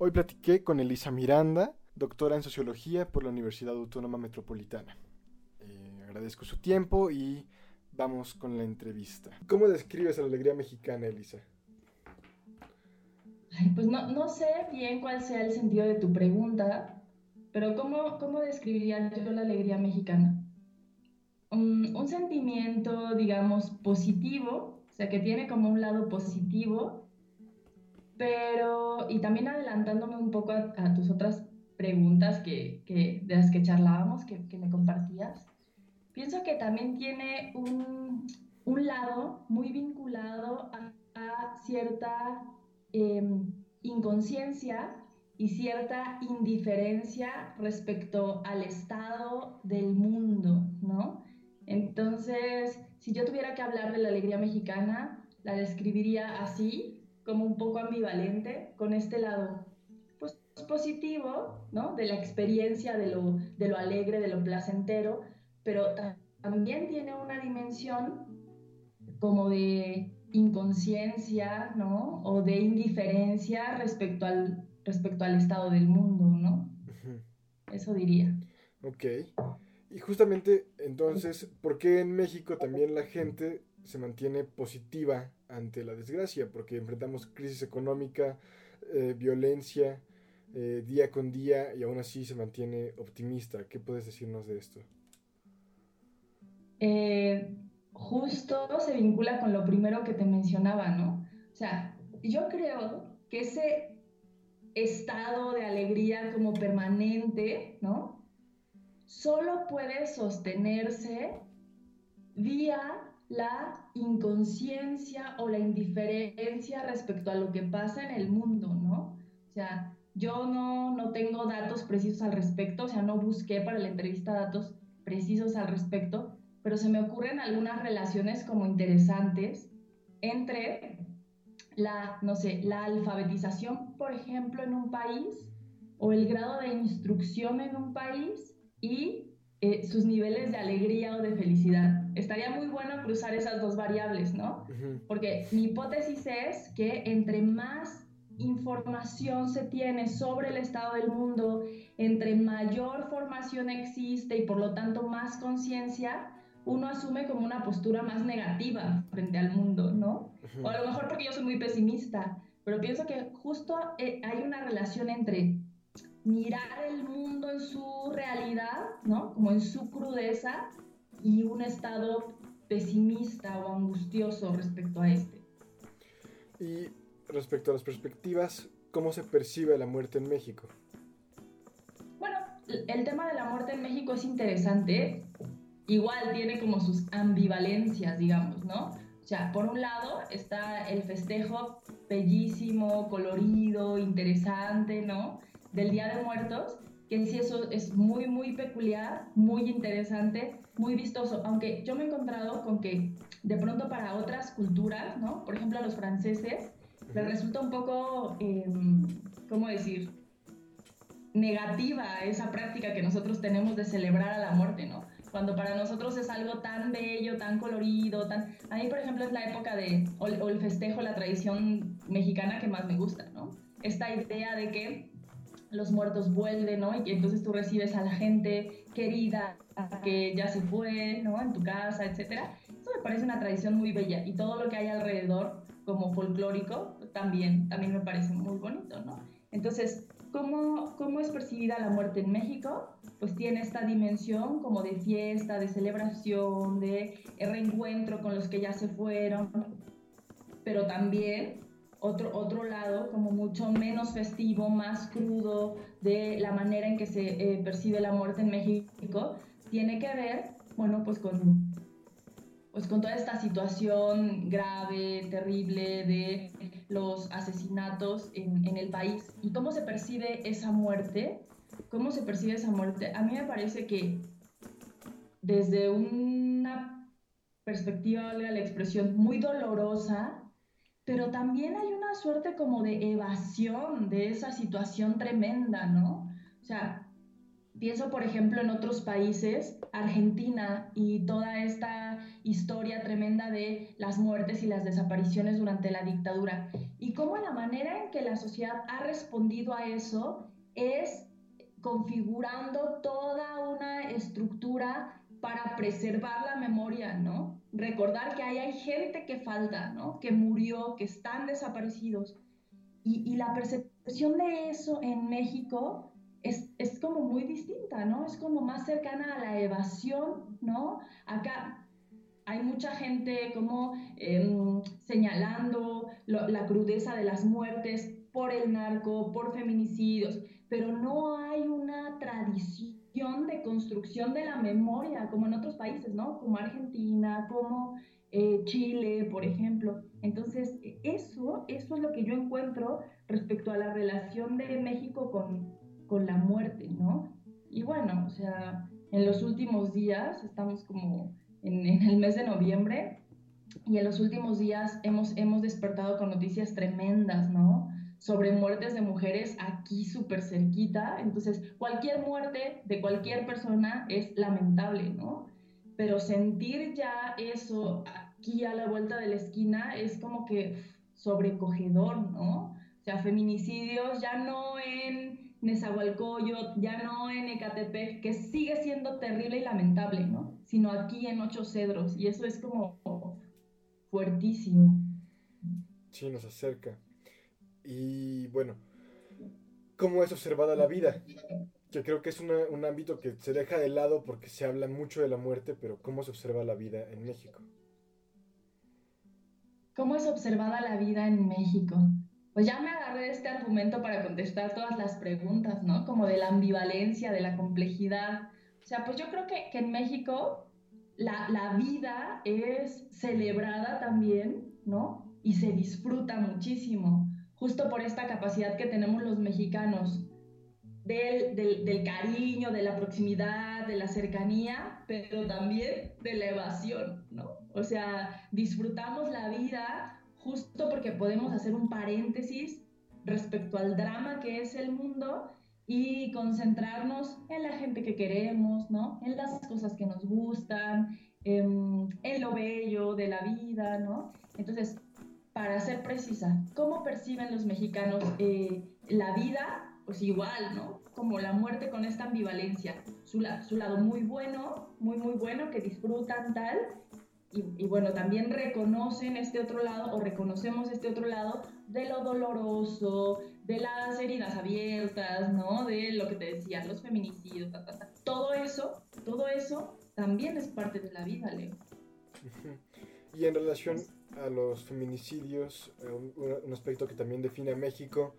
Hoy platiqué con Elisa Miranda, doctora en sociología por la Universidad Autónoma Metropolitana. Eh, agradezco su tiempo y vamos con la entrevista. ¿Cómo describes a la alegría mexicana, Elisa? pues no, no, sé bien cuál sea el sentido de tu pregunta, pero ¿cómo, cómo describiría yo la alegría mexicana? Un, un, sentimiento, digamos, positivo, o sea, que tiene como un lado positivo, pero, y también adelantándome un poco a, tus otras preguntas que, que, de las que charlábamos, que, que me compartías, pienso que también tiene un, un lado muy vinculado a, a cierta Em, inconsciencia y cierta indiferencia respecto al estado del mundo, ¿no? Entonces, si yo tuviera que hablar de la alegría mexicana, la describiría así, como un poco ambivalente, con este lado pues, positivo, ¿no? De la experiencia, de lo, de lo alegre, de lo placentero, pero también tiene una dimensión como de inconsciencia, ¿no? O de indiferencia respecto al, respecto al estado del mundo, ¿no? Eso diría. Ok. Y justamente entonces, ¿por qué en México también la gente se mantiene positiva ante la desgracia? Porque enfrentamos crisis económica, eh, violencia eh, día con día y aún así se mantiene optimista. ¿Qué puedes decirnos de esto? Eh, justo se vincula con lo primero que te mencionaba, ¿no? O sea, yo creo que ese estado de alegría como permanente, ¿no? Solo puede sostenerse vía la inconsciencia o la indiferencia respecto a lo que pasa en el mundo, ¿no? O sea, yo no, no tengo datos precisos al respecto, o sea, no busqué para la entrevista datos precisos al respecto, pero se me ocurren algunas relaciones como interesantes entre la, no sé, la alfabetización, por ejemplo, en un país, o el grado de instrucción en un país y eh, sus niveles de alegría o de felicidad. Estaría muy bueno cruzar esas dos variables, ¿no? Porque mi hipótesis es que entre más información se tiene sobre el estado del mundo, entre mayor formación existe y por lo tanto más conciencia, uno asume como una postura más negativa frente al mundo, ¿no? O a lo mejor porque yo soy muy pesimista, pero pienso que justo eh, hay una relación entre mirar el mundo en su realidad, ¿no? Como en su crudeza y un estado pesimista o angustioso respecto a este. Y respecto a las perspectivas, ¿cómo se percibe la muerte en México? Bueno, el tema de la muerte en México es interesante igual tiene como sus ambivalencias, digamos, ¿no? O sea, por un lado está el festejo bellísimo, colorido, interesante, ¿no? Del Día de Muertos, que sí eso es muy, muy peculiar, muy interesante, muy vistoso, aunque yo me he encontrado con que de pronto para otras culturas, ¿no? Por ejemplo a los franceses, les resulta un poco, em, ¿cómo decir? negativa esa práctica que nosotros tenemos de celebrar a la muerte, ¿no? cuando para nosotros es algo tan bello, tan colorido, tan... A mí, por ejemplo, es la época de, o, el festejo, la tradición mexicana que más me gusta, ¿no? Esta idea de que los muertos vuelven, ¿no? Y entonces tú recibes a la gente querida que ya se fue, ¿no? En tu casa, etcétera. Eso me parece una tradición muy bella y todo lo que hay alrededor como folclórico también, también me parece muy bonito, ¿no? Entonces, ¿Cómo, ¿Cómo es percibida la muerte en México? Pues tiene esta dimensión como de fiesta, de celebración, de reencuentro con los que ya se fueron, pero también otro, otro lado como mucho menos festivo, más crudo de la manera en que se eh, percibe la muerte en México, tiene que ver, bueno, pues con pues con toda esta situación grave, terrible de los asesinatos en, en, el país y cómo se percibe esa muerte, cómo se percibe esa muerte, a mí me parece que desde una perspectiva, valga la expresión, muy dolorosa, pero también hay una suerte como de evasión de esa situación tremenda, ¿no? O sea, Pienso, por ejemplo, en otros países, Argentina y toda esta historia tremenda de las muertes y las desapariciones durante la dictadura. Y cómo la manera en que la sociedad ha respondido a eso es configurando toda una estructura para preservar la memoria, ¿no? Recordar que ahí hay gente que falta, ¿no? Que murió, que están desaparecidos. Y, la percepción de eso en México es, es, como muy distinta, ¿no? Es como más cercana a la evasión, ¿no? Acá hay mucha gente como eh, señalando la crudeza de las muertes por el narco, por feminicidios, pero no hay una tradición de construcción de la memoria como en otros países, ¿no? Como Argentina, como eh, Chile, por ejemplo. Entonces, eso, eso es lo que yo encuentro respecto a la relación de México con, con la muerte, ¿no? Y bueno, o sea, en los últimos días, estamos como en, en, el mes de noviembre, y en los últimos días hemos, hemos despertado con noticias tremendas, ¿no? Sobre muertes de mujeres aquí súper cerquita. Entonces, cualquier muerte de cualquier persona es lamentable, ¿no? Pero sentir ya eso aquí a la vuelta de la esquina es como que sobrecogedor, ¿no? O sea, feminicidios ya no en Nezahualcóyotl, ya no en Ecatepec, que sigue siendo terrible y lamentable, ¿no? Sino aquí en Ocho Cedros, y eso es como fuertísimo. Sí, nos acerca. Y bueno, ¿cómo es observada la vida? Yo creo que es un ámbito que se deja de lado porque se habla mucho de la muerte, pero ¿cómo se observa la vida en México? ¿Cómo es observada la vida en México? pues ya me agarré este argumento para contestar todas las preguntas, ¿no? Como de la ambivalencia, de la complejidad. O sea, pues yo creo que, que en México la, la, vida es celebrada también, ¿no? Y se disfruta muchísimo, justo por esta capacidad que tenemos los mexicanos del, del, cariño, de la proximidad, de la cercanía, pero también de la evasión, ¿no? O sea, disfrutamos la vida justo porque podemos hacer un paréntesis respecto al drama que es el mundo y concentrarnos en la gente que queremos, ¿no? En las cosas que nos gustan, en, en lo bello de la vida, ¿no? Entonces, para ser precisa, ¿cómo perciben los mexicanos eh, la vida? Pues igual, ¿no? Como la muerte con esta ambivalencia. Su, lado muy bueno, muy, muy bueno, que disfrutan tal, y, bueno, también reconocen este otro lado o reconocemos este otro lado de lo doloroso, de las heridas abiertas, ¿no? De lo que te decía, los feminicidios, todo eso, todo eso también es parte de la vida, Leo. Y en relación a los feminicidios, eh, un, aspecto que también define a México,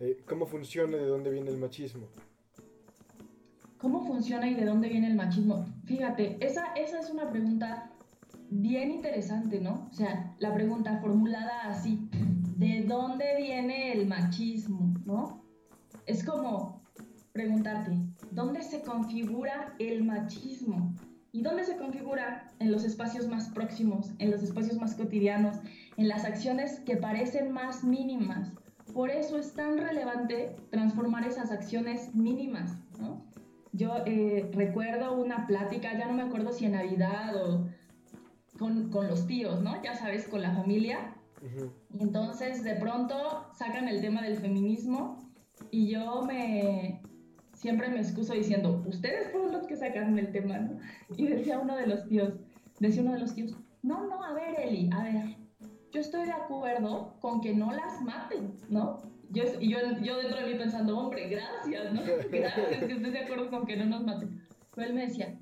eh, ¿cómo funciona y de dónde viene el machismo? ¿Cómo funciona y de dónde viene el machismo? Fíjate, esa, esa es una pregunta bien interesante, ¿no? O sea, la pregunta formulada así, ¿de dónde viene el machismo, ¿no? Es como preguntarte, ¿dónde se configura el machismo? ¿Y dónde se configura? En los espacios más próximos, en los espacios más cotidianos, en las acciones que parecen más mínimas. Por eso es tan relevante transformar esas acciones mínimas, ¿no? Yo eh, recuerdo una plática, ya no me acuerdo si en Navidad o con, con los tíos, ¿no? Ya sabes, con la familia. Y entonces de pronto sacan el tema del feminismo y yo me siempre me excuso diciendo, ustedes fueron los que sacaron el tema, ¿no? Y decía uno de los tíos, decía uno de los tíos, no, no, a ver, Eli, a ver, yo estoy de acuerdo con que no las maten, ¿no? Yo, y yo, yo dentro de mí pensando, hombre, gracias, ¿no? Gracias que estés de acuerdo con que no nos maten. Pero él me decía,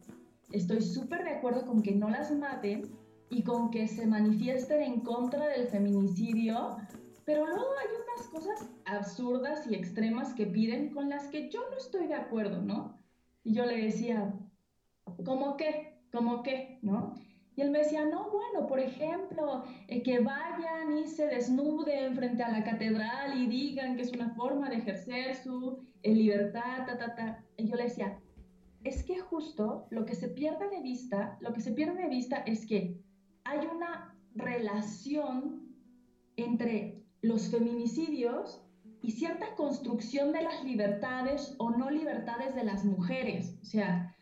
estoy súper de acuerdo con que no las maten, y con que se manifiesten en contra del feminicidio, pero luego hay cosas absurdas y extremas que piden con las que yo no estoy de acuerdo, ¿no? Y yo le decía, ¿cómo qué? ¿Cómo qué? ¿No? Y él me decía, no, bueno, por ejemplo, eh, que vayan y se desnuden frente a la catedral y digan que es una forma de ejercer su eh, libertad, ta, ta, ta. Y yo le decía, es que justo lo que se pierde de vista, lo que se pierde de vista es que hay una relación entre los feminicidios y cierta construcción de las libertades o no libertades de las mujeres. O sea,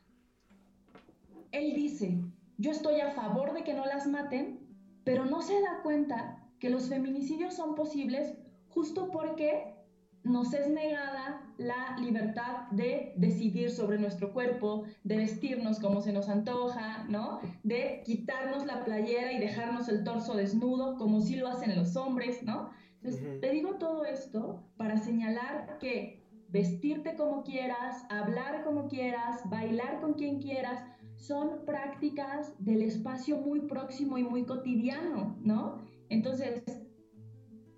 él dice, yo estoy a favor de que no las maten, pero no se da cuenta que los feminicidios son posibles justo porque nos es negada la libertad de decidir sobre nuestro cuerpo, de vestirnos como se nos antoja, ¿no? De quitarnos la playera y dejarnos el torso desnudo, como sí lo hacen los hombres, ¿no? Entonces, te digo todo esto para señalar que vestirte como quieras, hablar como quieras, bailar con quien quieras, son prácticas del espacio muy próximo y muy cotidiano, ¿no? Entonces,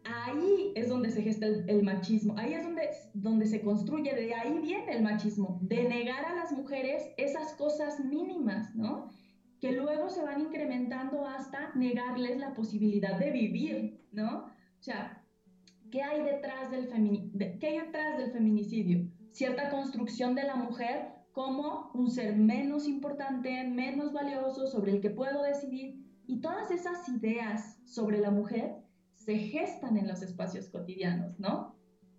ahí es donde se gesta el, machismo, ahí es donde, donde se construye, de ahí viene el machismo, de negar a las mujeres esas cosas mínimas, ¿no? Que luego se van incrementando hasta negarles la posibilidad de vivir, ¿no? O sea, ¿qué hay detrás del, ¿qué hay detrás del feminicidio? Cierta construcción de la mujer como un ser menos importante, menos valioso, sobre el que puedo decidir. Y todas esas ideas sobre la mujer se gestan en los espacios cotidianos, ¿no?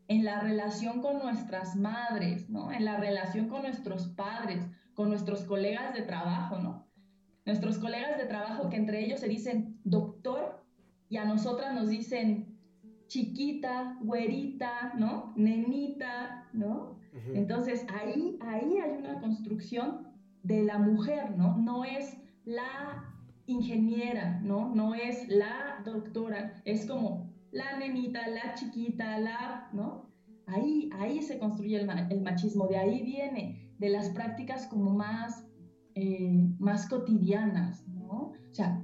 En la relación con nuestras madres, ¿no? En la relación con nuestros padres, con nuestros colegas de trabajo, ¿no? Nuestros colegas de trabajo que entre ellos se dicen doctor y a nosotras nos dicen chiquita, güerita, ¿no? Nenita, ¿no? Entonces ahí, ahí hay una construcción de la mujer, ¿no? No es la ingeniera, ¿no? No es la doctora, es como la nenita, la chiquita, la, ¿no? Ahí, ahí se construye el, machismo, de ahí viene, de las prácticas como más, eh, más cotidianas, ¿no? O sea,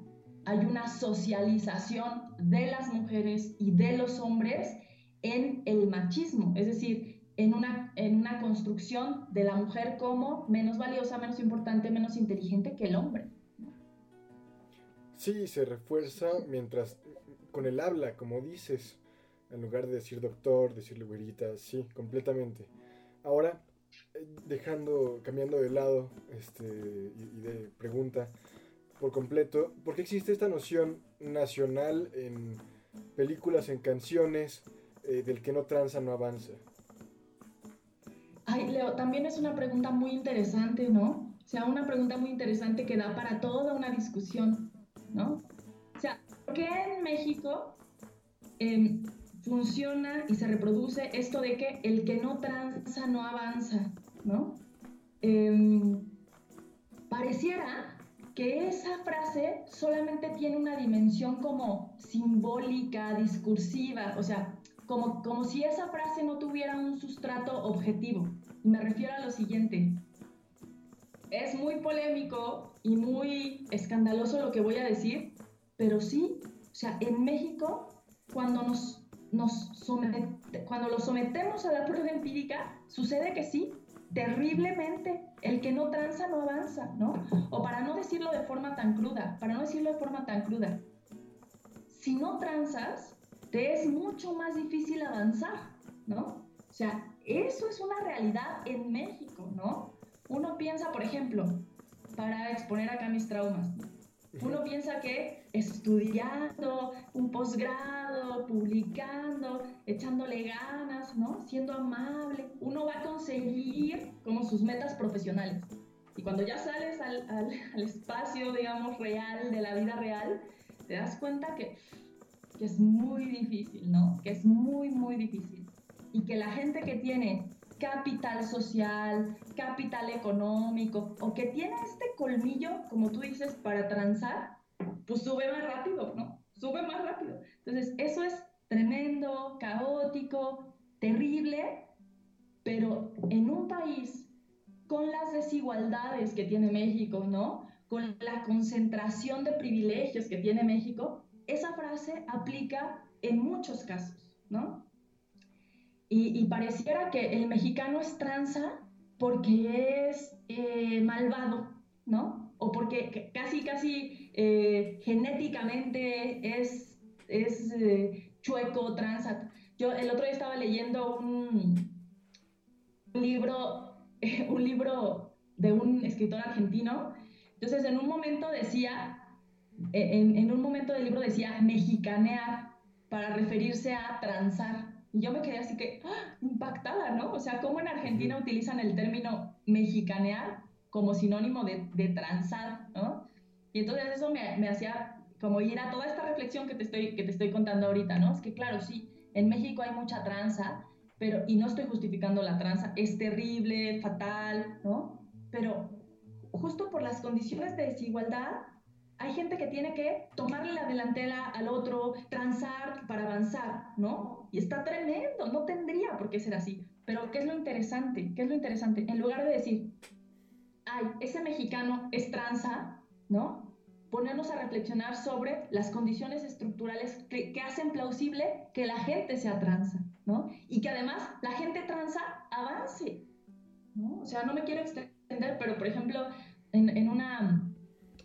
hay una socialización de las mujeres y de los hombres en el machismo, es decir, en una, en una construcción de la mujer como menos valiosa, menos importante, menos inteligente que el hombre. Sí, se refuerza mientras con el habla, como dices, en lugar de decir doctor, decirle güerita, sí, completamente. Ahora, eh, dejando, cambiando de lado este, y, de pregunta por completo, ¿por qué existe esta noción nacional en películas, en canciones, eh, del que no tranza no avanza? Ay, Leo, también es una pregunta muy interesante, ¿no? O sea, una pregunta muy interesante que da para toda una discusión. ¿no? O sea, ¿por qué en México em, funciona y se reproduce esto de que el que no tranza no avanza, ¿no? Em, pareciera que esa frase solamente tiene una dimensión como simbólica, discursiva, o sea, como, como si esa frase no tuviera un sustrato objetivo. me refiero a lo siguiente. Es muy polémico y muy escandaloso lo que voy a decir, pero sí, o sea, en México, cuando nos, nos cuando lo sometemos a la prueba empírica, sucede que sí, terriblemente, el que no tranza no avanza, ¿no? O para no decirlo de forma tan cruda, para no decirlo de forma tan cruda, si no transas, te es mucho más difícil avanzar, ¿no? O sea, eso es una realidad en México, ¿no? Uno piensa, por ejemplo, para exponer acá mis traumas. Uno piensa que estudiando un posgrado, publicando, echándole ganas, ¿no? Siendo amable, uno va a conseguir como sus metas profesionales. Y cuando ya sales al, al, al espacio, digamos, real, de la vida real, te das cuenta que, que es muy difícil, ¿no? Que es muy, muy difícil. Y que la gente que tiene capital social, capital económico, o que tiene este colmillo, como tú dices, para transar, pues sube más rápido, ¿no? Sube más rápido. Entonces, eso es tremendo, caótico, terrible, pero en un país con las desigualdades que tiene México, ¿no? Con la concentración de privilegios que tiene México, esa frase aplica en muchos casos, ¿no? Y, pareciera que el mexicano es tranza porque es eh, malvado, ¿no? O porque casi, casi eh, genéticamente es, es eh, chueco, tranza. Yo el otro día estaba leyendo un, libro, un libro de un escritor argentino. Entonces, en un momento decía, en, en un momento del libro decía mexicanear para referirse a transar. Y yo me quedé así que ¡ah! impactada, ¿no? O sea, cómo en Argentina utilizan el término mexicanear como sinónimo de, de transar, ¿no? Y entonces eso me, me, hacía como ir a toda esta reflexión que te, estoy, que te estoy contando ahorita, ¿no? Es que claro, sí, en México hay mucha tranza, pero, y no estoy justificando la tranza, es terrible, fatal, ¿no? Pero justo por las condiciones de desigualdad, hay gente que tiene que tomarle la delantera al otro, transar para avanzar, ¿no? Y está tremendo, no tendría por qué ser así. Pero ¿qué es lo interesante? ¿Qué es lo interesante? En lugar de decir, ay, ese mexicano es tranza, ¿no? Ponernos a reflexionar sobre las condiciones estructurales que, hacen plausible que la gente sea tranza, ¿no? Y que además la gente tranza avance, ¿no? O sea, no me quiero extender, pero por ejemplo, en una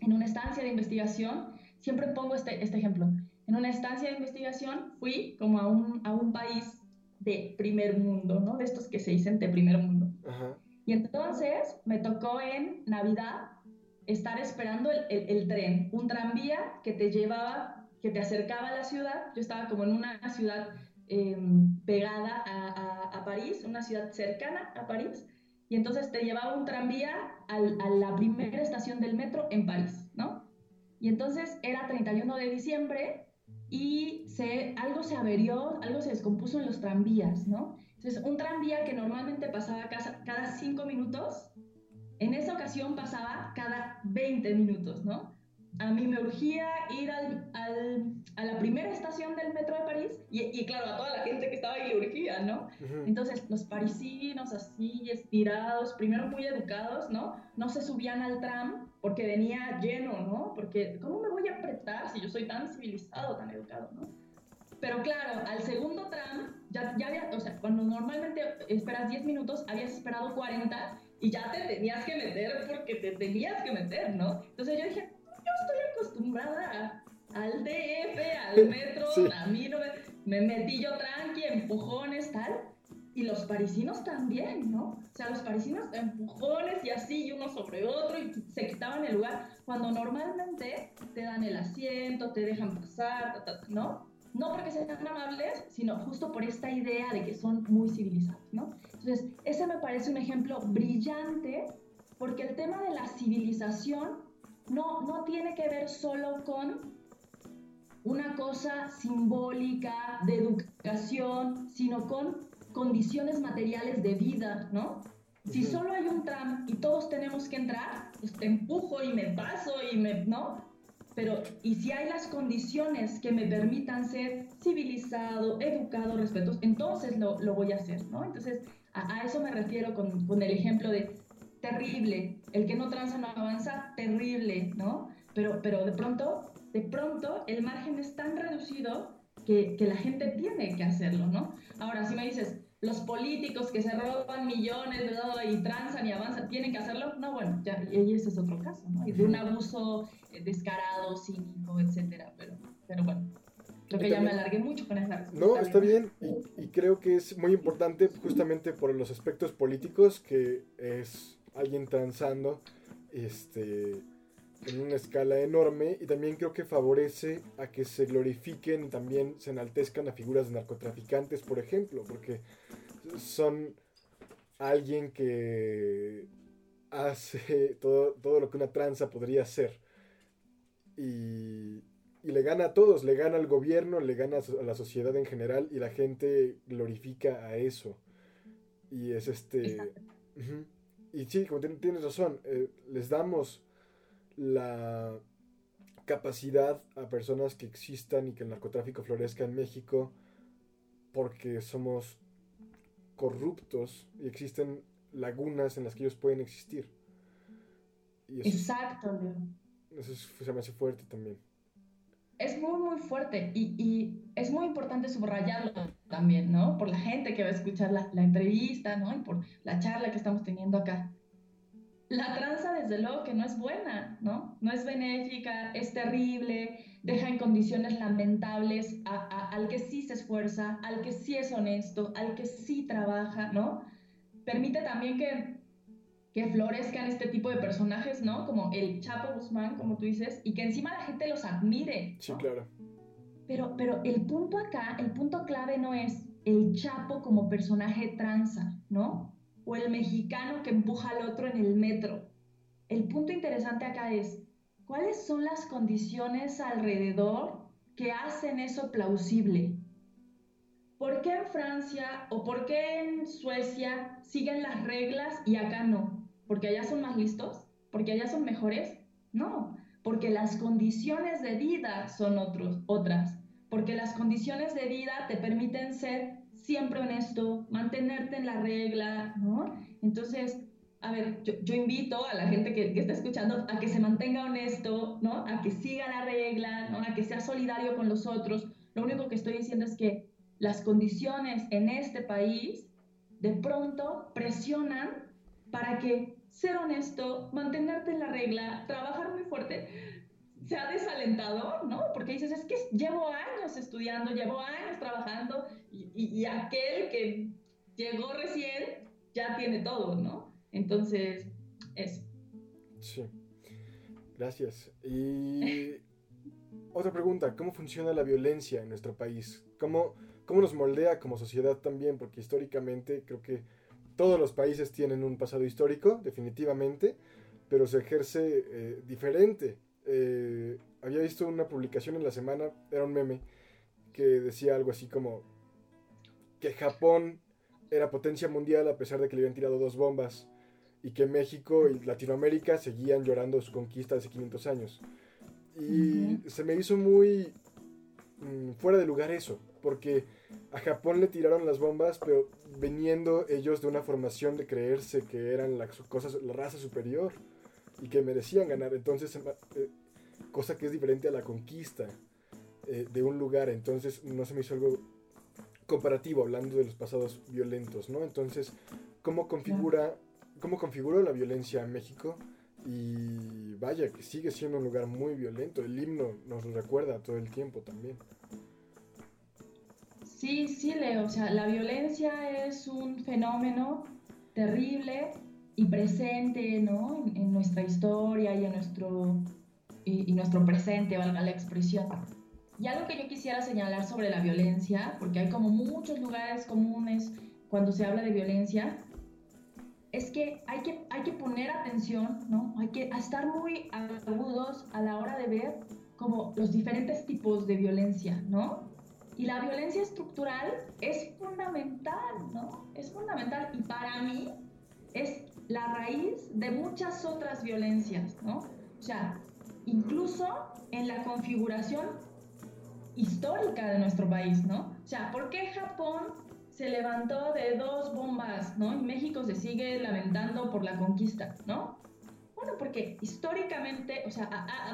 en una estancia de investigación, siempre pongo este, este ejemplo, en una estancia de investigación fui como a un, a un país de primer mundo, ¿no? De estos que se dicen de primer mundo. Y entonces me tocó en Navidad estar esperando el, el, tren, un tranvía que te llevaba, que te acercaba a la ciudad. Yo estaba como en una ciudad em, pegada a, a, a, París, una ciudad cercana a París, y entonces te llevaba un tranvía a la primera estación del metro en París, ¿no? Y entonces era 31 de diciembre y se, algo se averió, algo se descompuso en los tranvías, ¿no? Entonces, un tranvía que normalmente pasaba cada, cada cinco minutos, en esa ocasión pasaba cada 20 minutos, ¿no? A mí me urgía ir al, al, a la primera estación del metro de París y, y, claro, a toda la gente que estaba ahí le urgía, ¿no? Entonces, los parisinos así, estirados, primero muy educados, ¿no? No se subían al tram porque venía lleno, ¿no? Porque, ¿cómo me voy a apretar si yo soy tan civilizado, tan educado, ¿no? Pero claro, al segundo tram, ya, ya había, o sea, cuando normalmente esperas 10 minutos, habías esperado 40 y ya te tenías que meter porque te tenías que meter, ¿no? Entonces yo dije, acostumbrada al DF, al metro, a mí no me, metí yo tranqui, empujones, tal. Y los parisinos también, ¿no? O sea, los parisinos empujones y así, y uno sobre otro, y se quitaban el lugar, cuando normalmente te dan el asiento, te dejan pasar, ¿no? No porque sean amables, sino justo por esta idea de que son muy civilizados, ¿no? Entonces, ese me parece un ejemplo brillante, porque el tema de la civilización no, no tiene que ver solo con una cosa simbólica de educación, sino con condiciones materiales de vida, ¿no? Si solo hay un tram y todos tenemos que entrar, pues te empujo y me paso y me, ¿no? Pero, y si hay las condiciones que me permitan ser civilizado, educado, respetuoso, entonces lo, lo voy a hacer, ¿no? Entonces, a, a eso me refiero con, con, el ejemplo de terrible, el que no transa no avanza, terrible, ¿no? Pero, pero de pronto, de pronto el margen es tan reducido que, que la gente tiene que hacerlo, ¿no? Ahora, si me dices, los políticos que se roban millones de y transan y avanzan, ¿tienen que hacerlo? No, bueno, ya, y ese es otro caso, ¿no? Y de un abuso eh, descarado, cínico, etcétera, pero, pero bueno. Creo que ya me alargué mucho con esa respuesta. No, está bien, y, y creo que es muy importante justamente por los aspectos políticos, que es alguien transando este, en una escala enorme y también creo que favorece a que se glorifiquen y también se enaltezcan a figuras de narcotraficantes, por ejemplo, porque son alguien que hace todo, todo lo que una tranza podría hacer. Y, y, le gana a todos, le gana al gobierno, le gana a la sociedad en general y la gente glorifica a eso. Y es este y sí, como tienes razón, eh, les damos la capacidad a personas que existan y que el narcotráfico florezca en México porque somos corruptos y existen lagunas en las que ellos pueden existir. Exacto, Eso se me hace fuerte también es muy, muy fuerte y, y, es muy importante subrayarlo también, ¿no? Por la gente que va a escuchar la, la, entrevista, ¿no? Y por la charla que estamos teniendo acá. La tranza, desde luego, que no es buena, ¿no? No es benéfica, es terrible, deja en condiciones lamentables a, al que sí se esfuerza, al que sí es honesto, al que sí trabaja, ¿no? Permite también que que florezcan este tipo de personajes, ¿no? Como el Chapo Guzmán, como tú dices, y que encima la gente los admire. Sí, claro. Pero, pero el punto acá, el punto clave no es el Chapo como personaje tranza, ¿no? O el mexicano que empuja al otro en el metro. El punto interesante acá es, ¿cuáles son las condiciones alrededor que hacen eso plausible? ¿Por qué en Francia o por qué en Suecia siguen las reglas y acá no? ¿Porque allá son más listos? ¿Porque allá son mejores? No, porque las condiciones de vida son otros, otras porque las condiciones de vida te permiten ser siempre honesto, mantenerte en la regla, ¿no? Entonces, a ver, yo, invito a la gente que, que, está escuchando a que se mantenga honesto, ¿no? A que siga la regla, ¿no? A que sea solidario con los otros. Lo único que estoy diciendo es que las condiciones en este país de pronto presionan para que ser honesto, mantenerte en la regla, trabajar muy fuerte, se ha desalentado, ¿no? Porque dices, es que llevo años estudiando, llevo años trabajando y, aquel que llegó recién ya tiene todo, ¿no? Entonces, eso. Sí. Gracias. Y otra pregunta, ¿cómo funciona la violencia en nuestro país? ¿Cómo, ¿Cómo nos moldea como sociedad también? Porque históricamente creo que todos los países tienen un pasado histórico, definitivamente, pero se ejerce eh, diferente eh, había visto una publicación en la semana, era un meme, que decía algo así como que Japón era potencia mundial a pesar de que le habían tirado dos bombas y que México y Latinoamérica seguían llorando su conquista hace 500 años. Y se me hizo muy mm, fuera de lugar eso, porque a Japón le tiraron las bombas, pero viniendo ellos de una formación de creerse que eran la, cosas, la raza superior y que merecían ganar. Entonces, eh, cosa que es diferente a la conquista eh, de un lugar. Entonces, no se me hizo algo comparativo hablando de los pasados violentos, ¿no? Entonces, ¿cómo configura, cómo configuró la violencia en México? Y vaya, que sigue siendo un lugar muy violento. El himno nos recuerda todo el tiempo también. Sí, sí, Leo. O sea, la violencia es un fenómeno terrible y presente, ¿no? En, nuestra historia y en nuestro, y, nuestro presente, valga la expresión. Y algo que yo quisiera señalar sobre la violencia, porque hay como muchos lugares comunes cuando se habla de violencia, es que hay que, hay que poner atención, ¿no? Hay que estar muy agudos a la hora de ver como los diferentes tipos de violencia, ¿no? Y la violencia estructural es fundamental, ¿no? Es fundamental y para mí es la raíz de muchas otras violencias, ¿no? O sea, incluso en la configuración histórica de nuestro país, ¿no? O sea, ¿por qué Japón se levantó de dos bombas, ¿no? Y México se sigue lamentando por la conquista, ¿no? Bueno, porque históricamente, o sea,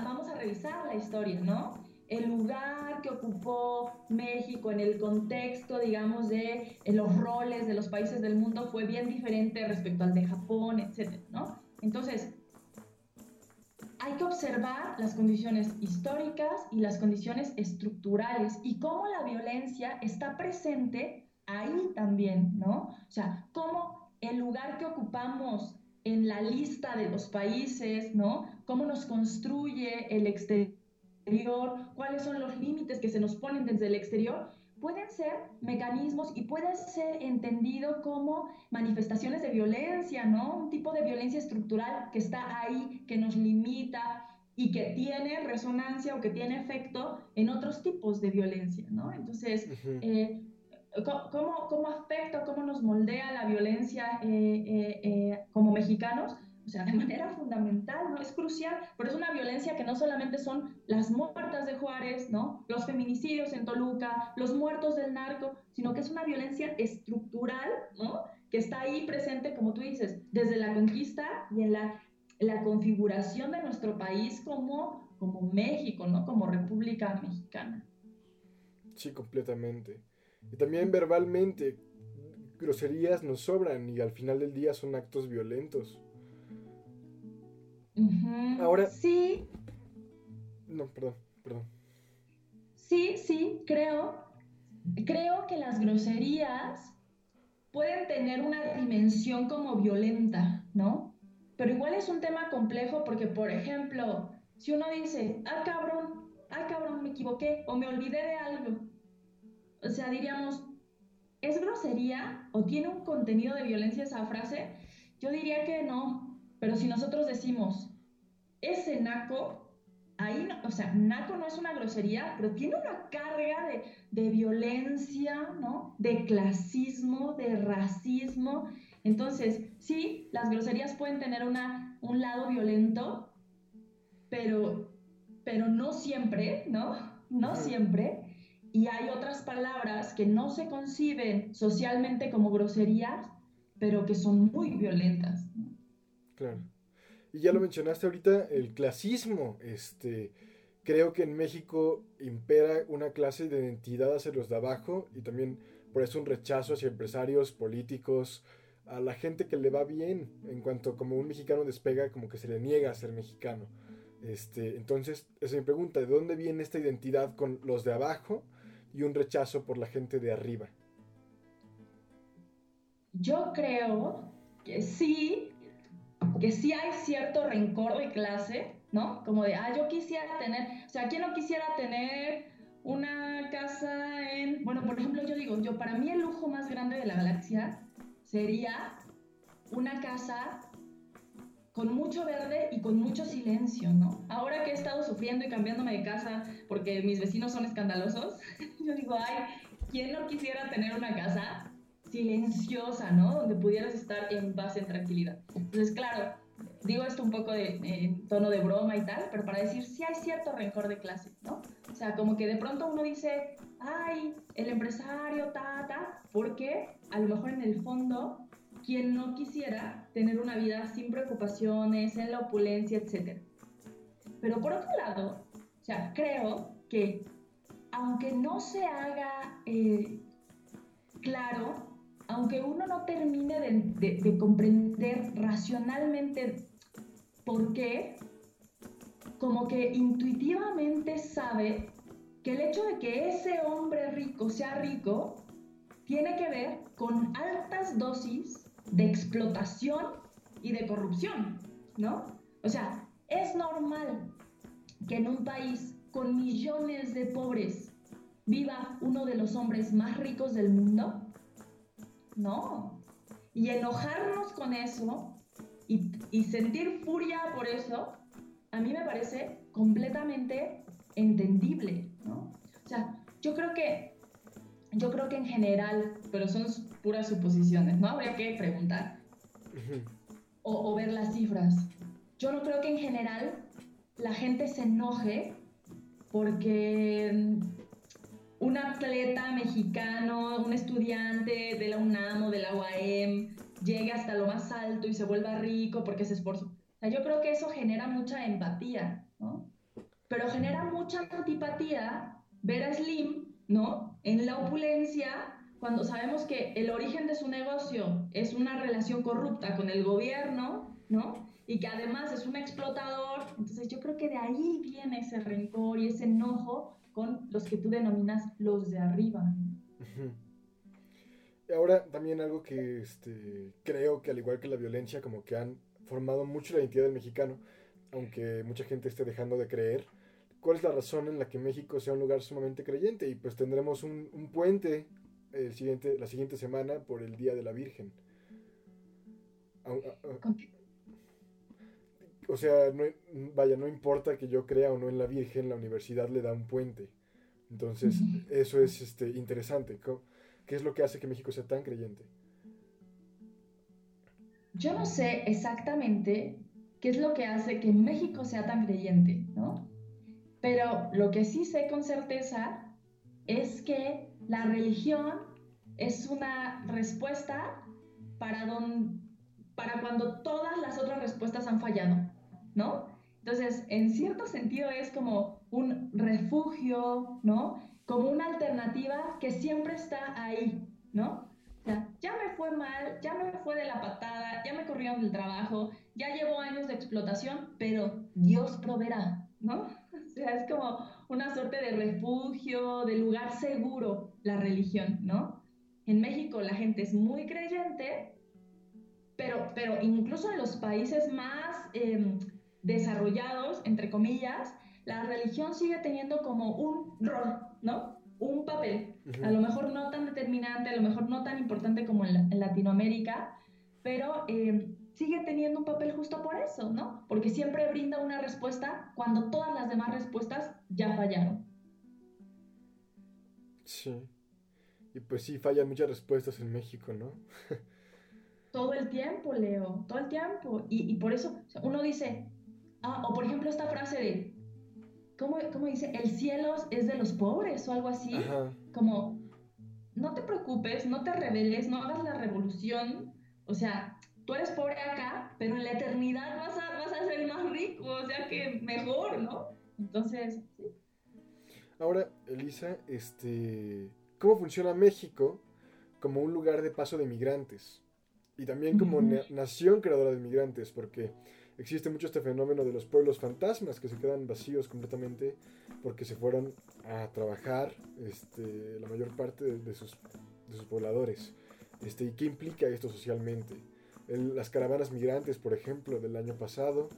vamos a revisar la historia, ¿no? el lugar que ocupó México en el contexto, digamos, de los roles de los países del mundo fue bien diferente respecto al de Japón, etcétera, ¿no? Entonces, hay que observar las condiciones históricas y las condiciones estructurales y cómo la violencia está presente ahí también, ¿no? O sea, cómo el lugar que ocupamos en la lista de los países, ¿no? Cómo nos construye el exterior cuáles son los límites que se nos ponen desde el exterior, pueden ser mecanismos y puede ser entendido como manifestaciones de violencia, ¿no? Un tipo de violencia estructural que está ahí, que nos limita y que tiene resonancia o que tiene efecto en otros tipos de violencia, ¿no? Entonces, eh, ¿cómo, ¿cómo, afecta, cómo nos moldea la violencia eh, eh, como mexicanos? o sea, de manera fundamental, ¿no? Es crucial, pero es una violencia que no solamente son las muertas de Juárez, ¿no? Los feminicidios en Toluca, los muertos del narco, sino que es una violencia estructural, ¿no? Que está ahí presente, como tú dices, desde la conquista y en la, la configuración de nuestro país como, como México, ¿no? Como República Mexicana. Sí, completamente. Y también verbalmente, groserías nos sobran y al final del día son actos violentos. Ahora. Sí. No, perdón, perdón. Sí, sí, creo. Creo que las groserías pueden tener una dimensión como violenta, ¿no? Pero igual es un tema complejo porque, por ejemplo, si uno dice, ah, cabrón, ah, cabrón, me equivoqué o me olvidé de algo, o sea, diríamos, ¿es grosería o tiene un contenido de violencia esa frase? Yo diría que no, pero si nosotros decimos, ese naco, ahí, no, o sea, naco no es una grosería, pero tiene una carga de, de violencia, ¿no? De clasismo, de racismo. Entonces, sí, las groserías pueden tener una, un lado violento, pero, pero no siempre, ¿no? No siempre. Y hay otras palabras que no se conciben socialmente como groserías, pero que son muy violentas. Claro. Y ya lo mencionaste ahorita, el clasismo. Este, creo que en México impera una clase de identidad hacia los de abajo y también por eso un rechazo hacia empresarios, políticos, a la gente que le va bien. En cuanto como un mexicano despega, como que se le niega a ser mexicano. Este, entonces, esa es mi pregunta, ¿de dónde viene esta identidad con los de abajo y un rechazo por la gente de arriba? Yo creo que sí, que sí hay cierto rencor de clase, ¿no? Como de, ah, yo quisiera tener, o sea, ¿quién no quisiera tener una casa en, bueno, por ejemplo, yo digo, yo para mí el lujo más grande de la galaxia sería una casa con mucho verde y con mucho silencio, ¿no? Ahora que he estado sufriendo y cambiándome de casa porque mis vecinos son escandalosos, yo digo, ay, ¿quién no quisiera tener una casa silenciosa, ¿no? Donde pudieras estar en paz, en tranquilidad. Entonces, claro, digo esto un poco de, en tono de broma y tal, pero para decir, sí hay cierto rencor de clase, ¿no? O sea, como que de pronto uno dice, ay, el empresario, ta, ta, porque a lo mejor en el fondo, quien no quisiera tener una vida sin preocupaciones, en la opulencia, etc. Pero por otro lado, o sea, creo que aunque no se haga eh, claro aunque uno no termine de, comprender racionalmente por qué, como que intuitivamente sabe que el hecho de que ese hombre rico sea rico tiene que ver con altas dosis de explotación y de corrupción, ¿no? O sea, es normal que en un país con millones de pobres viva uno de los hombres más ricos del mundo. No. Y enojarnos con eso y, sentir furia por eso, a mí me parece completamente entendible, ¿no? O sea, yo creo que, yo creo que en general, pero son puras suposiciones, ¿no? Habría que preguntar o, o ver las cifras. Yo no creo que en general la gente se enoje porque un atleta mexicano, un estudiante de la UNAM o de la UAM, llegue hasta lo más alto y se vuelva rico porque se esforzó. O sea, yo creo que eso genera mucha empatía, ¿no? Pero genera mucha antipatía ver a Slim, ¿no? En la opulencia, cuando sabemos que el origen de su negocio es una relación corrupta con el gobierno, ¿no? Y que además es un explotador. Entonces yo creo que de ahí viene ese rencor y ese enojo con los que tú denominas los de arriba. Ahora también algo que este, creo que al igual que la violencia, como que han formado mucho la identidad del mexicano, aunque mucha gente esté dejando de creer. ¿Cuál es la razón en la que México sea un lugar sumamente creyente? Y pues tendremos un, un puente el siguiente, la siguiente semana por el Día de la Virgen. O sea, no, vaya, no importa que yo crea o no en la Virgen, la universidad le da un puente. Entonces, eso es este, interesante. ¿Qué es lo que hace que México sea tan creyente? Yo no sé exactamente qué es lo que hace que México sea tan creyente, ¿no? Pero lo que sí sé con certeza es que la religión es una respuesta para, don, para cuando todas las otras respuestas han fallado. ¿no? Entonces, en cierto sentido es como un refugio, ¿no? Como una alternativa que siempre está ahí, ¿no? Ya me fue mal, ya me fue de la patada, ya me corrieron del trabajo, ya llevo años de explotación, pero Dios proveerá, ¿no? Sea, es como una suerte de refugio, de lugar seguro, la religión, ¿no? En México la gente es muy creyente, pero, pero incluso en los países más... Em, desarrollados, entre comillas, la religión sigue teniendo como un rol, ¿no? un papel, a lo mejor no tan determinante, a lo mejor no tan importante como en, Latinoamérica, pero eh, sigue teniendo un papel justo por eso, ¿no? Porque siempre brinda una respuesta cuando todas las demás respuestas ya fallaron. Sí. Y pues sí, fallan muchas respuestas en México, ¿no? todo el tiempo, Leo, todo el tiempo. Y, por eso uno dice, ah, o por ejemplo esta frase de, ¿cómo, dice? El cielo es de los pobres o algo así. Como, no te preocupes, no te rebeles, no hagas la revolución. O sea, tú eres pobre acá, pero en la eternidad vas a, vas a ser más rico, o sea que mejor, ¿no? Entonces, sí. Ahora, Elisa, este, ¿cómo funciona México como un lugar de paso de migrantes? Y también como nación creadora de migrantes, porque existe mucho este fenómeno de los pueblos fantasmas que se quedan vacíos completamente porque se fueron a trabajar este, la mayor parte de, sus, de sus pobladores. Este, ¿Y qué implica esto socialmente? Las caravanas migrantes, por ejemplo, del año pasado,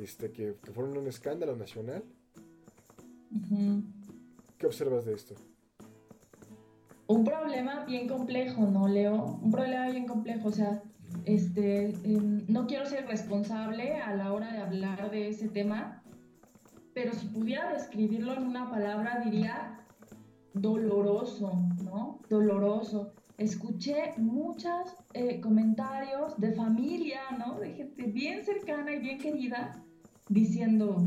este, que, fueron un escándalo nacional. ¿Qué observas de esto? Un problema bien complejo, ¿no, Leo? Un problema bien complejo. O sea, este, em, no quiero ser responsable a la hora de hablar de ese tema, pero si pudiera describirlo en una palabra, diría doloroso, ¿no? Doloroso escuché muchos eh, comentarios de familia, ¿no? De gente bien cercana y bien querida diciendo,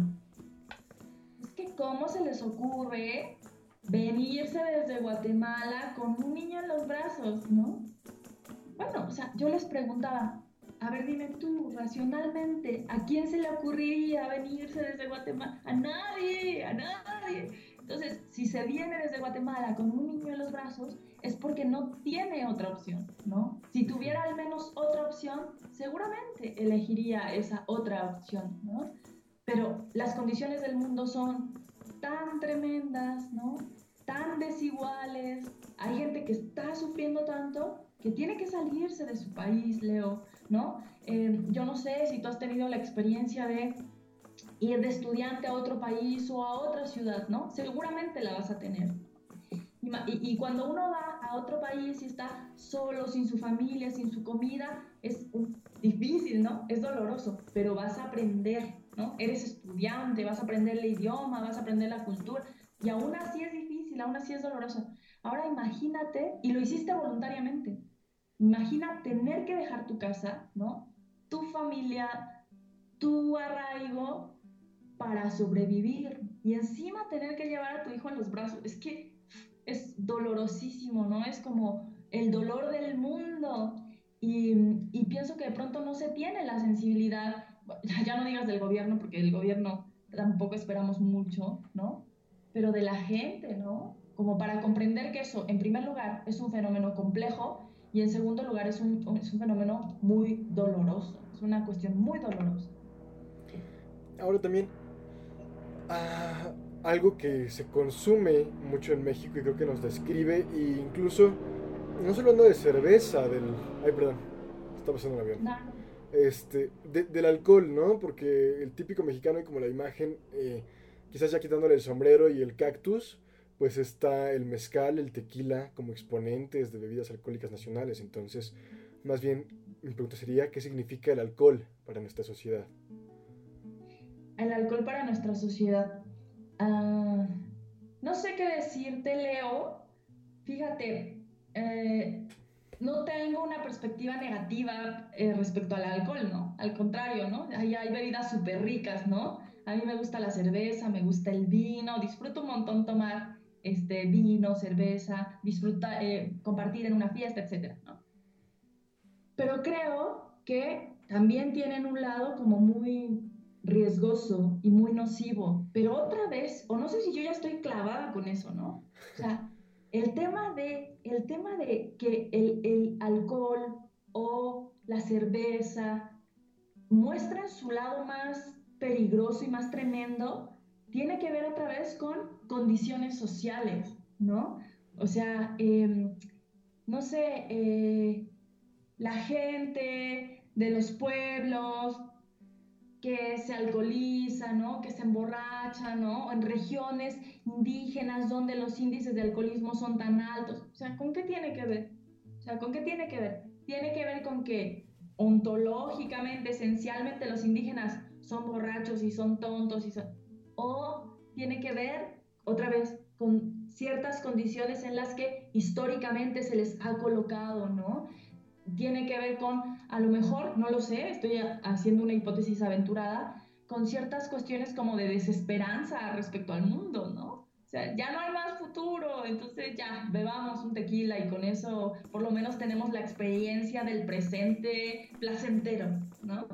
es que cómo se les ocurre venirse desde Guatemala con un niño en los brazos, ¿no? Bueno, o sea, yo les preguntaba, a ver, dime tú, racionalmente, ¿a quién se le ocurriría venirse desde Guatemala? A nadie, a nadie. Entonces, si se viene desde Guatemala con un niño en los brazos, es porque no tiene otra opción, ¿no? Si tuviera al menos otra opción, seguramente elegiría esa otra opción, ¿no? Pero las condiciones del mundo son tan tremendas, ¿no? Tan desiguales. Hay gente que está sufriendo tanto que tiene que salirse de su país, Leo, ¿no? Eh, yo no sé si tú has tenido la experiencia de ir de estudiante a otro país o a otra ciudad, ¿no? Seguramente la vas a tener. Y, cuando uno va a otro país y está solo, sin su familia, sin su comida, es difícil, ¿no? Es doloroso, pero vas a aprender, ¿no? Eres estudiante, vas a aprender el idioma, vas a aprender la cultura, y aún así es difícil, aún así es doloroso. Ahora imagínate, y lo hiciste voluntariamente, imagina tener que dejar tu casa, ¿no? Tu familia, tu arraigo para sobrevivir y encima tener que llevar a tu hijo en los brazos. Es que es dolorosísimo, ¿no? Es como el dolor del mundo. Y, pienso que de pronto no se tiene la sensibilidad, ya no digas del gobierno, porque del gobierno tampoco esperamos mucho, ¿no? Pero de la gente, ¿no? Como para comprender que eso, en primer lugar, es un fenómeno complejo y en segundo lugar es un, es un fenómeno muy doloroso, es una cuestión muy dolorosa. Ahora también, ah, algo que se consume mucho en México y creo que nos describe, e incluso, no solo hablando de cerveza, del... Ay, perdón, está pasando un avión. Este, del alcohol, ¿no? Porque el típico mexicano y como la imagen, eh, quizás ya quitándole el sombrero y el cactus, pues está el mezcal, el tequila como exponentes de bebidas alcohólicas nacionales. Entonces, más bien, mi pregunta sería, ¿qué significa el alcohol para nuestra sociedad? El alcohol para nuestra sociedad. Ah, no sé qué decirte, Leo. Fíjate, eh, no tengo una perspectiva negativa eh, respecto al alcohol, ¿no? Al contrario, ¿no? Ahí hay bebidas súper ricas, ¿no? A mí me gusta la cerveza, me gusta el vino, disfruto un montón tomar este, vino, cerveza, disfrutar, eh, compartir en una fiesta, etc. Pero creo que también tienen un lado como muy riesgoso y muy nocivo. Pero otra vez, o no sé si yo ya estoy clavada con eso, ¿no? O sea, el tema de, el tema de que el, alcohol o la cerveza muestran su lado más peligroso y más tremendo, tiene que ver otra vez con condiciones sociales, ¿no? O sea, em, no sé, eh, la gente de los pueblos que se alcoholiza, ¿no? Que se emborracha, ¿no? En regiones indígenas donde los índices de alcoholismo son tan altos. O sea, ¿con qué tiene que ver? O sea, ¿con qué tiene que ver? Tiene que ver con que ontológicamente, esencialmente los indígenas son borrachos y son tontos y son... O tiene que ver, otra vez, con ciertas condiciones en las que históricamente se les ha colocado, ¿no? Tiene que ver con, a lo mejor, no lo sé, estoy haciendo una hipótesis aventurada, con ciertas cuestiones como de desesperanza respecto al mundo, ¿no? O sea, ya no hay más futuro, entonces ya, bebamos un tequila y con eso por lo menos tenemos la experiencia del presente placentero, ¿no?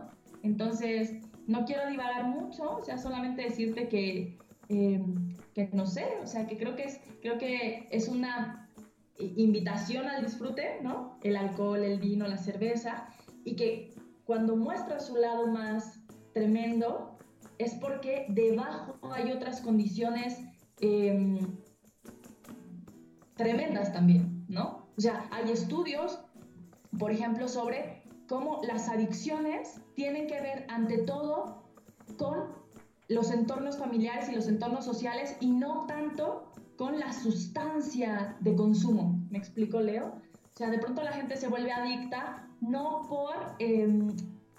Entonces, no quiero divagar mucho, o sea, solamente decirte que, em, que no sé, o sea, que creo que es, creo que es una invitación al disfrute, ¿no? El alcohol, el vino, la cerveza, y que cuando muestra su lado más tremendo es porque debajo hay otras condiciones em, tremendas también, ¿no? O sea, hay estudios, por ejemplo, sobre cómo las adicciones tienen que ver ante todo con los entornos familiares y los entornos sociales y no tanto con la sustancia de consumo. ¿Me explico, Leo? O sea, de pronto la gente se vuelve adicta no por, em,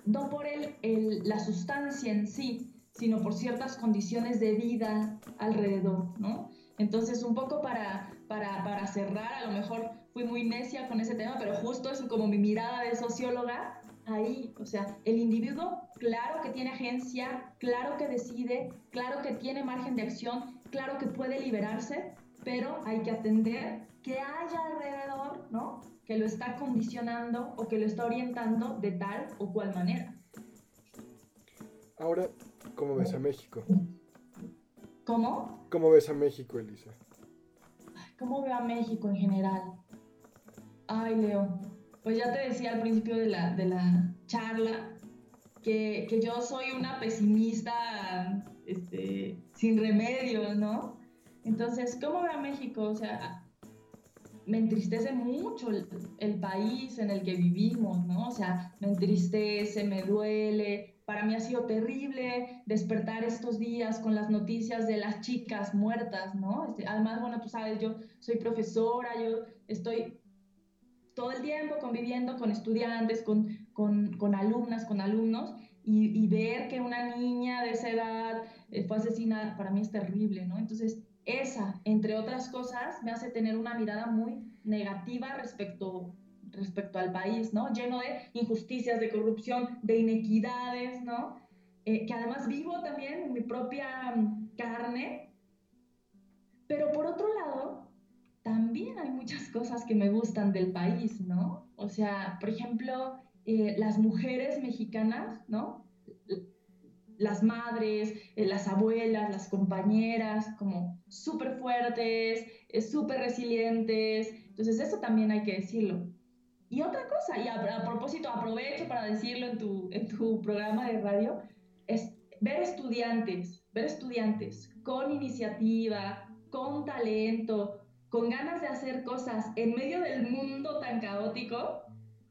no por el, la sustancia en sí, sino por ciertas condiciones de vida alrededor, ¿no? Entonces, un poco para, para, para cerrar, a lo mejor fui muy necia con ese tema, pero justo es como mi mirada de socióloga, ahí, o sea, el individuo, claro que tiene agencia, claro que decide, claro que tiene margen de acción, claro que puede liberarse, pero hay que atender que haya alrededor, ¿no? Que lo está condicionando o que lo está orientando de tal o cual manera. Ahora, ¿cómo ves a México? ¿Cómo? ¿Cómo ves a México, Elisa? ¿Cómo veo a México en general? Ay, Leo, pues ya te decía al principio de la, de la charla que, que yo soy una pesimista este, sin remedio, ¿no? Entonces, ¿cómo veo a México? O sea, me entristece mucho el, país en el que vivimos, ¿no? O sea, me entristece, me duele. Para mí ha sido terrible despertar estos días con las noticias de las chicas muertas, ¿no? Este, además, bueno, tú sabes, yo soy profesora, yo estoy todo el tiempo conviviendo con estudiantes, con, con, con alumnas, con alumnos, y, ver que una niña de esa edad fue asesinada, para mí es terrible, ¿no? Entonces, esa, entre otras cosas, me hace tener una mirada muy negativa respecto, respecto al país, ¿no? Lleno de injusticias, de corrupción, de inequidades, ¿no? Eh, que además vivo también en mi propia mm, carne. Pero por otro lado, también hay muchas cosas que me gustan del país, ¿no? O sea, por ejemplo, eh, las mujeres mexicanas, ¿no? Las madres, eh, las abuelas, las compañeras, como súper fuertes, eh, súper resilientes. Entonces, eso también hay que decirlo. Y otra cosa, y a, propósito, aprovecho para decirlo en tu, en tu programa de radio, es ver estudiantes, ver estudiantes con iniciativa, con talento, con ganas de hacer cosas en medio del mundo tan caótico,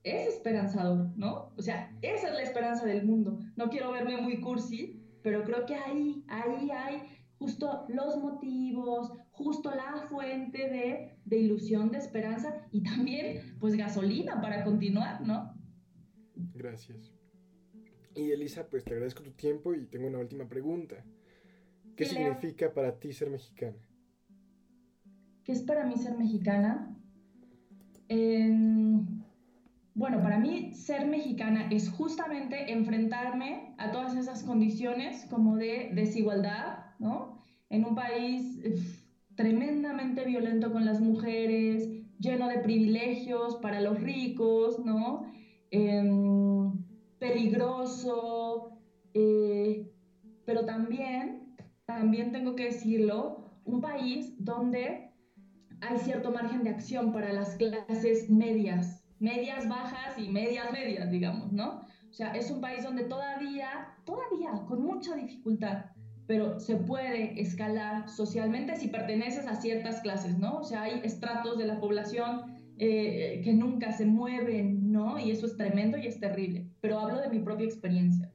es esperanzador, ¿no? O sea, esa es la esperanza del mundo. No quiero verme muy cursi, pero creo que ahí, ahí hay justo los motivos, justo la fuente de, de ilusión, de esperanza y también, pues, gasolina para continuar, ¿no? Gracias. Y Elisa, pues te agradezco tu tiempo y tengo una última pregunta. ¿Qué significa para ti ser mexicana? ¿Qué es para mí ser mexicana? Bueno, para mí ser mexicana es justamente enfrentarme a todas esas condiciones como de desigualdad, ¿no? En un país tremendamente violento con las mujeres, lleno de privilegios para los ricos, ¿no? Em, peligroso, eh, pero también, también tengo que decirlo, un país donde hay cierto margen de acción para las clases medias, medias bajas y medias medias, digamos, ¿no? O sea, es un país donde todavía, todavía, con mucha dificultad, pero se puede escalar socialmente si perteneces a ciertas clases, ¿no? O sea, hay estratos de la población eh, que nunca se mueven, ¿no? Y eso es tremendo y es terrible, pero hablo de mi propia experiencia.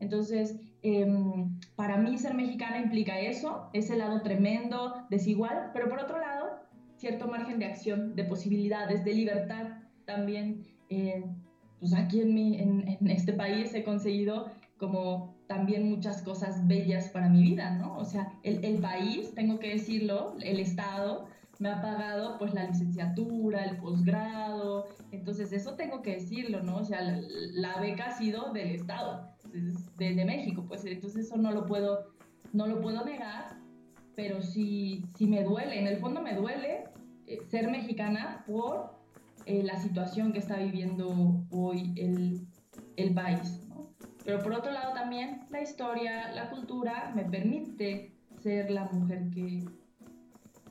Entonces, em, para mí ser mexicana implica eso, ese lado tremendo, desigual, pero por otro lado, cierto margen de acción, de posibilidades, de libertad también. Eh, pues aquí en, mi, en, este país he conseguido como también muchas cosas bellas para mi vida, ¿no? O sea, el, el país, tengo que decirlo, el Estado, me ha pagado pues la licenciatura, el posgrado, entonces eso tengo que decirlo, ¿no? O sea, la, beca ha sido del Estado, de, México, pues entonces eso no lo puedo, no lo puedo negar, pero sí, sí me duele, en el fondo me duele eh, ser mexicana por eh, la situación que está viviendo hoy el, el país, ¿no? Pero por otro lado también la historia, la cultura me permite ser la mujer que,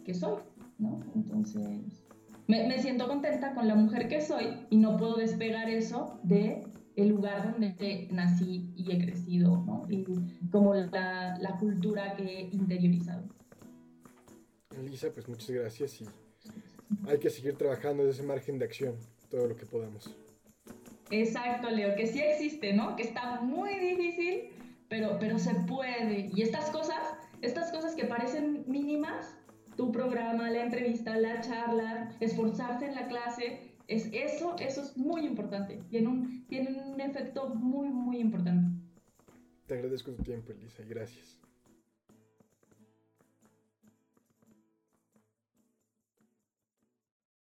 que soy. Entonces, me, siento contenta con la mujer que soy y no puedo despegar eso de el lugar donde nací y he crecido, ¿no? Y como la, la cultura que he interiorizado. Elisa, pues muchas gracias y hay que seguir trabajando desde ese margen de acción, todo lo que podamos. Exacto, Leo, que sí existe, ¿no? Que está muy difícil, pero, pero se puede. Y estas cosas, estas cosas que parecen mínimas, tu programa, la entrevista, la charla, esforzarse en la clase, es eso, eso es muy importante. Tiene un, tiene un efecto muy, muy importante. Te agradezco tu tiempo, Elisa, y gracias.